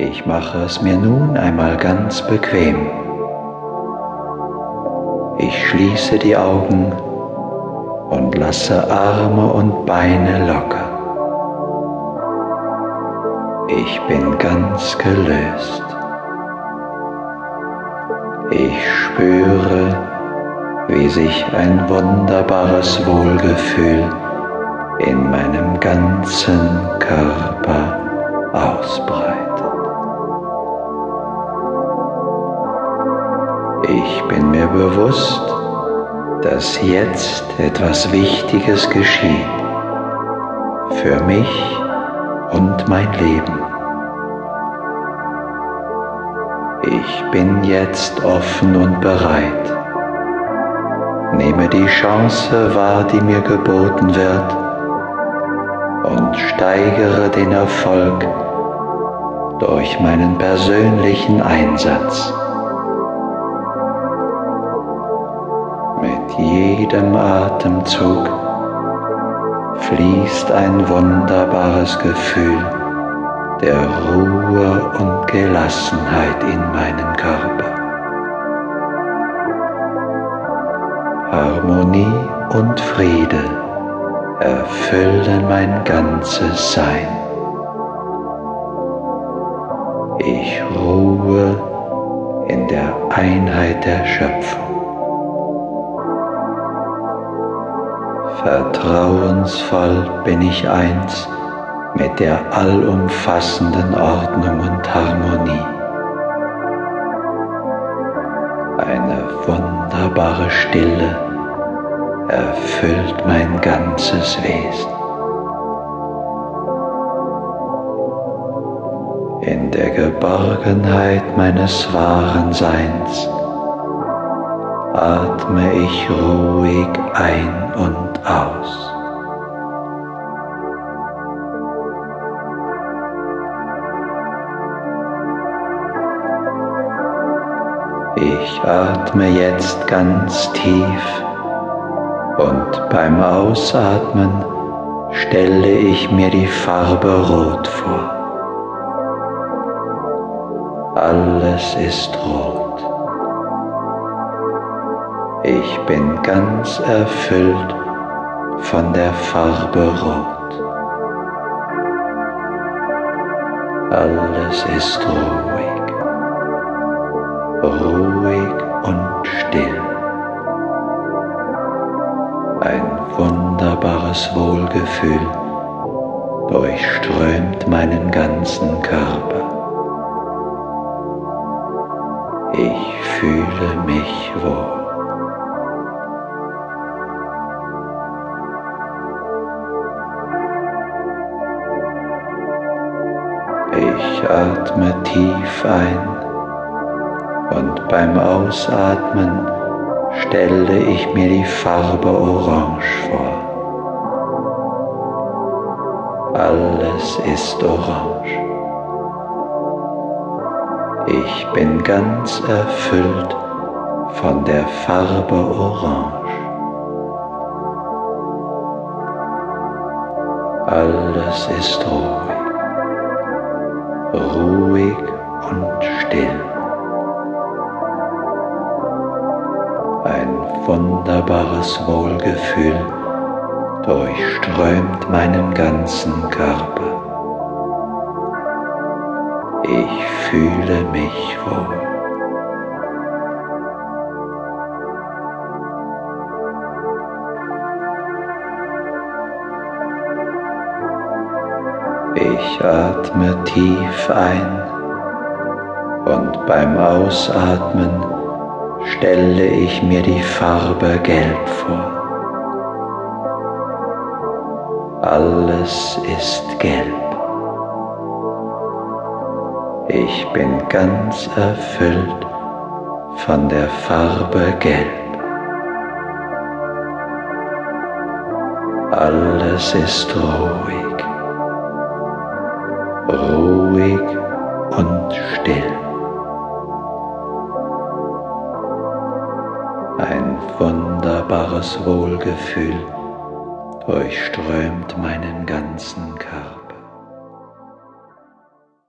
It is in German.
Ich mache es mir nun einmal ganz bequem. Ich schließe die Augen und lasse Arme und Beine locker. Ich bin ganz gelöst. Ich spüre, wie sich ein wunderbares Wohlgefühl in meinem ganzen Körper ausbreitet. Ich bin mir bewusst, dass jetzt etwas Wichtiges geschieht für mich und mein Leben. Ich bin jetzt offen und bereit. Nehme die Chance wahr, die mir geboten wird und steigere den Erfolg durch meinen persönlichen Einsatz. Jedem Atemzug fließt ein wunderbares Gefühl der Ruhe und Gelassenheit in meinen Körper. Harmonie und Friede erfüllen mein ganzes Sein. Ich ruhe in der Einheit der Schöpfung. Vertrauensvoll bin ich eins mit der allumfassenden Ordnung und Harmonie. Eine wunderbare Stille erfüllt mein ganzes Wesen. In der Geborgenheit meines wahren Seins atme ich ruhig ein und aus. Ich atme jetzt ganz tief und beim Ausatmen stelle ich mir die Farbe Rot vor. Alles ist rot. Ich bin ganz erfüllt von der Farbe Rot. Alles ist ruhig ruhig und still. Ein wunderbares Wohlgefühl durchströmt meinen ganzen Körper. Ich fühle mich wohl. Ich atme tief ein und beim Ausatmen stelle ich mir die Farbe Orange vor. Alles ist orange. Ich bin ganz erfüllt von der Farbe Orange. Alles ist ruhig, ruhig und still. wunderbares Wohlgefühl durchströmt meinen ganzen Körper. Ich fühle mich wohl. Ich atme tief ein und beim Ausatmen stelle ich mir die Farbe Gelb vor. Alles ist gelb. Ich bin ganz erfüllt von der Farbe Gelb. Alles ist ruhig, ruhig und still. Ein wunderbares Wohlgefühl durchströmt meinen ganzen Körper.